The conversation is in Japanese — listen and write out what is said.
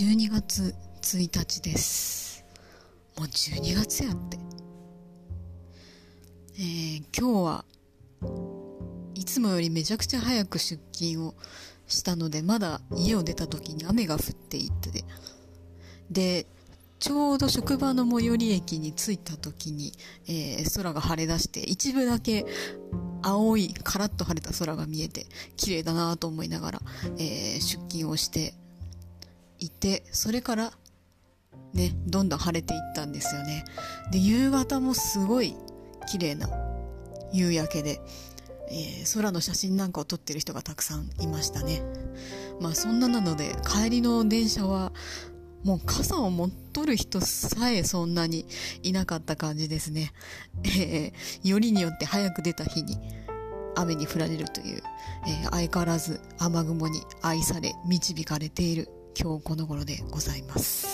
12月1日です。もう12月やって。えー、今日はいつもよりめちゃくちゃ早く出勤をしたので、まだ家を出た時に雨が降っていて、で、ちょうど職場の最寄り駅に着いた時に、えー、空が晴れ出して、一部だけ青い、カラッと晴れた空が見えて、綺麗だなと思いながら、えー、出勤をしていて、それから、ね、どんどん晴れていったんですよね。で、夕方もすごい綺麗な夕焼けで、えー、空の写真なんかを撮ってる人がたくさんいましたね。まあそんななので、帰りの電車は、もう傘を持っとる人さえそんなにいなかった感じですね。えー、よりによって早く出た日に雨に降られるという、えー、相変わらず雨雲に愛され導かれている今日この頃でございます。